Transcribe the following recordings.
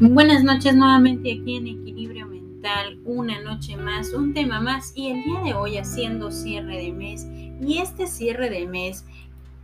Buenas noches nuevamente aquí en Equilibrio Mental, una noche más, un tema más y el día de hoy haciendo cierre de mes y este cierre de mes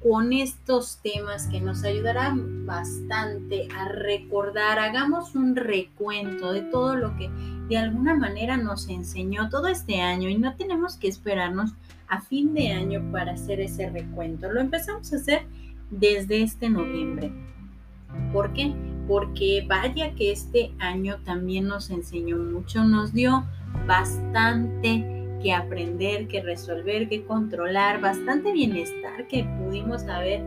con estos temas que nos ayudarán bastante a recordar, hagamos un recuento de todo lo que de alguna manera nos enseñó todo este año y no tenemos que esperarnos a fin de año para hacer ese recuento, lo empezamos a hacer desde este noviembre. ¿Por qué? Porque vaya que este año también nos enseñó mucho, nos dio bastante que aprender, que resolver, que controlar, bastante bienestar que pudimos haber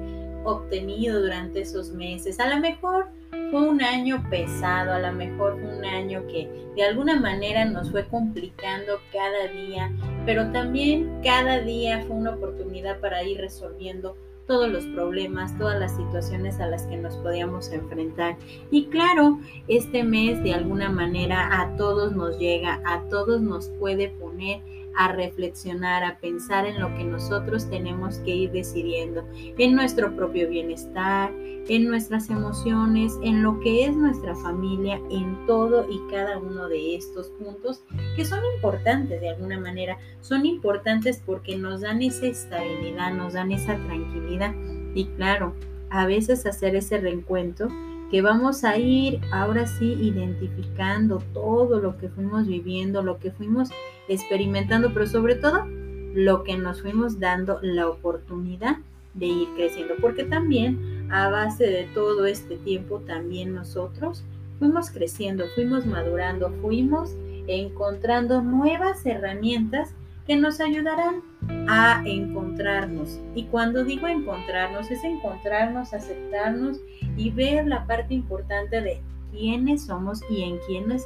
obtenido durante esos meses. A lo mejor fue un año pesado, a lo mejor fue un año que de alguna manera nos fue complicando cada día, pero también cada día fue una oportunidad para ir resolviendo todos los problemas, todas las situaciones a las que nos podíamos enfrentar. Y claro, este mes de alguna manera a todos nos llega, a todos nos puede poner a reflexionar, a pensar en lo que nosotros tenemos que ir decidiendo, en nuestro propio bienestar, en nuestras emociones, en lo que es nuestra familia, en todo y cada uno de estos puntos que son importantes de alguna manera, son importantes porque nos dan esa estabilidad, nos dan esa tranquilidad. Y claro, a veces hacer ese reencuentro que vamos a ir ahora sí identificando todo lo que fuimos viviendo, lo que fuimos experimentando, pero sobre todo lo que nos fuimos dando la oportunidad de ir creciendo, porque también a base de todo este tiempo también nosotros fuimos creciendo, fuimos madurando, fuimos encontrando nuevas herramientas que nos ayudarán a encontrarnos. Y cuando digo encontrarnos, es encontrarnos, aceptarnos y ver la parte importante de quiénes somos y en quiénes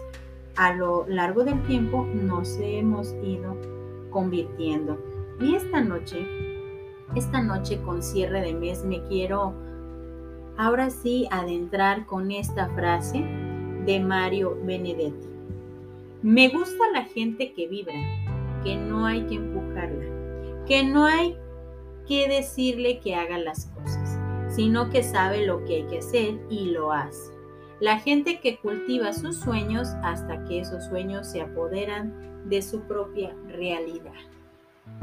a lo largo del tiempo nos hemos ido convirtiendo. Y esta noche, esta noche con cierre de mes, me quiero ahora sí adentrar con esta frase de Mario Benedetti. Me gusta la gente que vibra, que no hay que empujarla, que no hay que decirle que haga las cosas, sino que sabe lo que hay que hacer y lo hace. La gente que cultiva sus sueños hasta que esos sueños se apoderan de su propia realidad.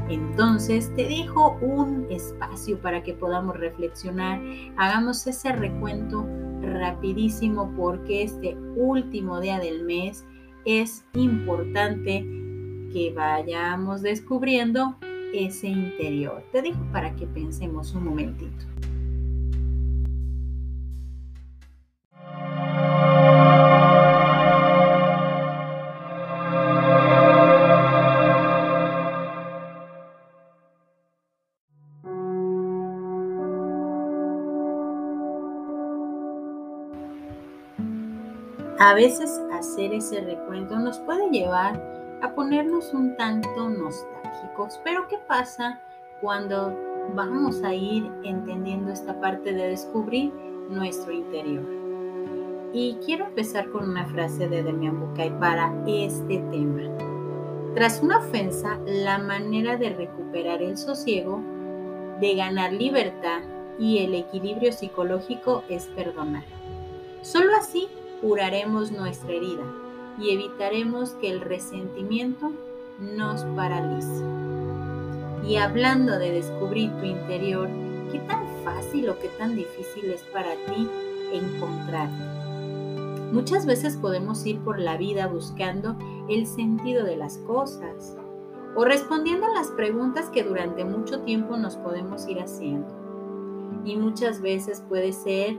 Entonces te dejo un espacio para que podamos reflexionar, hagamos ese recuento rapidísimo porque este último día del mes es importante que vayamos descubriendo ese interior. Te digo para que pensemos un momentito. A veces hacer ese recuento nos puede llevar a ponernos un tanto nostálgicos. Pero ¿qué pasa cuando vamos a ir entendiendo esta parte de descubrir nuestro interior? Y quiero empezar con una frase de Demian Bucay para este tema. Tras una ofensa, la manera de recuperar el sosiego, de ganar libertad y el equilibrio psicológico es perdonar. Solo así curaremos nuestra herida y evitaremos que el resentimiento nos paralice. Y hablando de descubrir tu interior, ¿qué tan fácil o qué tan difícil es para ti encontrarte? Muchas veces podemos ir por la vida buscando el sentido de las cosas o respondiendo a las preguntas que durante mucho tiempo nos podemos ir haciendo. Y muchas veces puede ser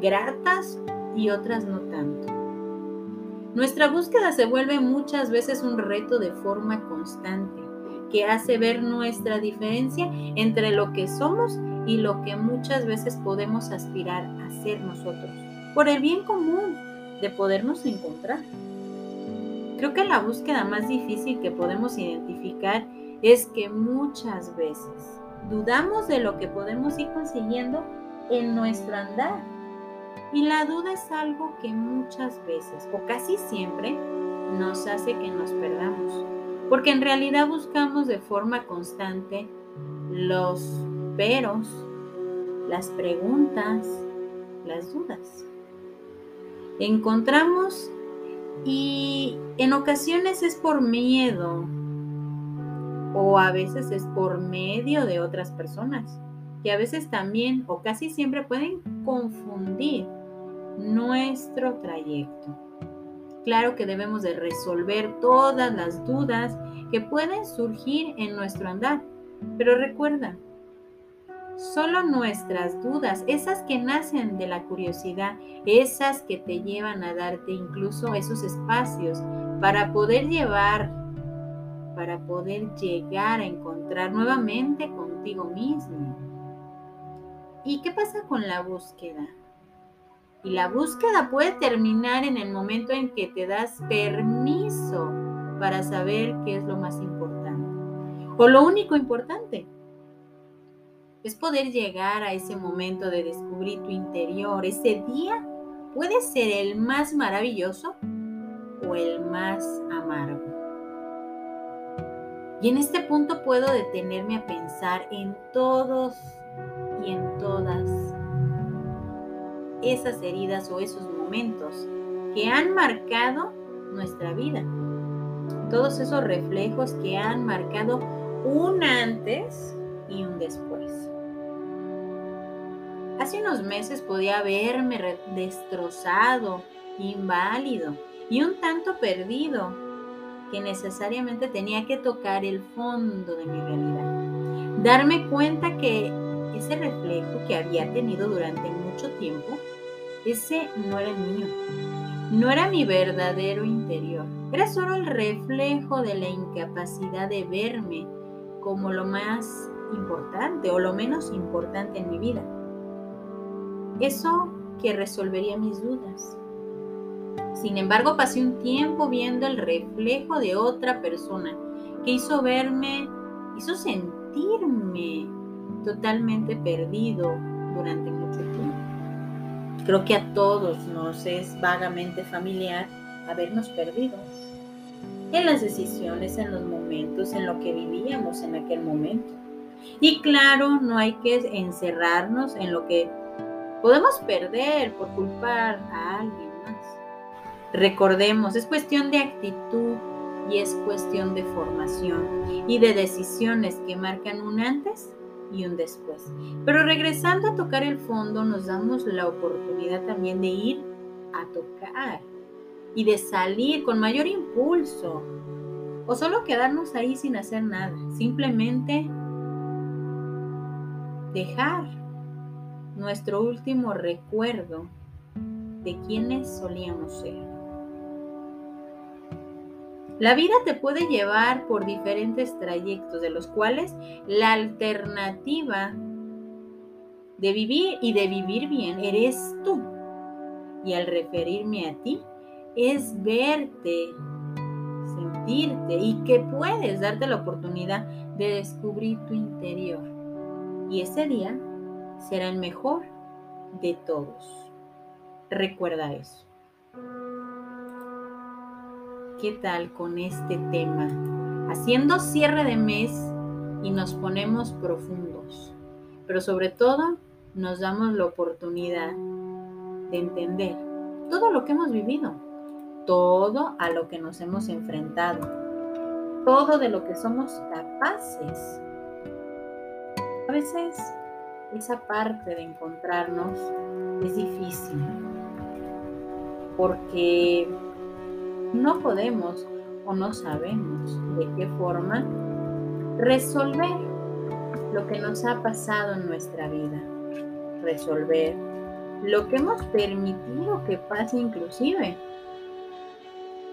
gratas y otras no tanto. Nuestra búsqueda se vuelve muchas veces un reto de forma constante, que hace ver nuestra diferencia entre lo que somos y lo que muchas veces podemos aspirar a ser nosotros, por el bien común de podernos encontrar. Creo que la búsqueda más difícil que podemos identificar es que muchas veces dudamos de lo que podemos ir consiguiendo en nuestro andar y la duda es algo que muchas veces o casi siempre nos hace que nos perdamos, porque en realidad buscamos de forma constante los peros, las preguntas, las dudas. encontramos y en ocasiones es por miedo o a veces es por medio de otras personas a veces también o casi siempre pueden confundir nuestro trayecto. Claro que debemos de resolver todas las dudas que pueden surgir en nuestro andar, pero recuerda, solo nuestras dudas, esas que nacen de la curiosidad, esas que te llevan a darte incluso esos espacios para poder llevar, para poder llegar a encontrar nuevamente contigo mismo. ¿Y qué pasa con la búsqueda? Y la búsqueda puede terminar en el momento en que te das permiso para saber qué es lo más importante. O lo único importante. Es poder llegar a ese momento de descubrir tu interior. Ese día puede ser el más maravilloso o el más amargo. Y en este punto puedo detenerme a pensar en todos y en todas esas heridas o esos momentos que han marcado nuestra vida. Todos esos reflejos que han marcado un antes y un después. Hace unos meses podía haberme destrozado, inválido y un tanto perdido, que necesariamente tenía que tocar el fondo de mi realidad. Darme cuenta que ese reflejo que había tenido durante mucho tiempo, ese no era el mío. No era mi verdadero interior. Era solo el reflejo de la incapacidad de verme como lo más importante o lo menos importante en mi vida. Eso que resolvería mis dudas. Sin embargo, pasé un tiempo viendo el reflejo de otra persona que hizo verme, hizo sentirme totalmente perdido durante mucho tiempo. Creo que a todos nos es vagamente familiar habernos perdido en las decisiones, en los momentos, en lo que vivíamos en aquel momento. Y claro, no hay que encerrarnos en lo que podemos perder por culpar a alguien más. Recordemos, es cuestión de actitud y es cuestión de formación y de decisiones que marcan un antes y un después. Pero regresando a tocar el fondo, nos damos la oportunidad también de ir a tocar y de salir con mayor impulso o solo quedarnos ahí sin hacer nada, simplemente dejar nuestro último recuerdo de quienes solíamos ser. La vida te puede llevar por diferentes trayectos, de los cuales la alternativa de vivir y de vivir bien eres tú. Y al referirme a ti, es verte, sentirte y que puedes darte la oportunidad de descubrir tu interior. Y ese día será el mejor de todos. Recuerda eso. ¿Qué tal con este tema? Haciendo cierre de mes y nos ponemos profundos, pero sobre todo nos damos la oportunidad de entender todo lo que hemos vivido, todo a lo que nos hemos enfrentado, todo de lo que somos capaces. A veces esa parte de encontrarnos es difícil porque no podemos o no sabemos de qué forma resolver lo que nos ha pasado en nuestra vida. Resolver lo que hemos permitido que pase inclusive.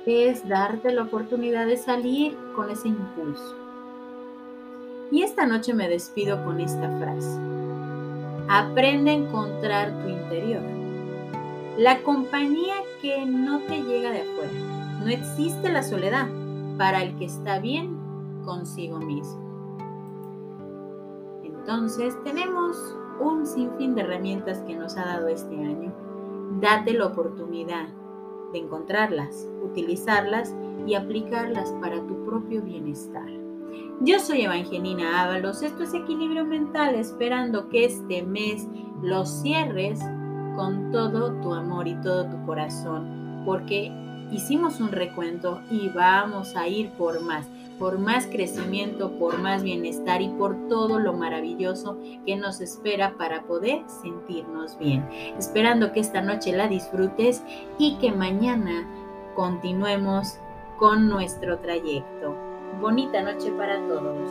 Es darte la oportunidad de salir con ese impulso. Y esta noche me despido con esta frase. Aprende a encontrar tu interior. La compañía que no te llega de afuera no existe la soledad para el que está bien consigo mismo. Entonces tenemos un sinfín de herramientas que nos ha dado este año. Date la oportunidad de encontrarlas, utilizarlas y aplicarlas para tu propio bienestar. Yo soy Evangelina Ábalos, esto es Equilibrio Mental, esperando que este mes los cierres con todo tu amor y todo tu corazón, porque hicimos un recuento y vamos a ir por más, por más crecimiento, por más bienestar y por todo lo maravilloso que nos espera para poder sentirnos bien. Esperando que esta noche la disfrutes y que mañana continuemos con nuestro trayecto. Bonita noche para todos.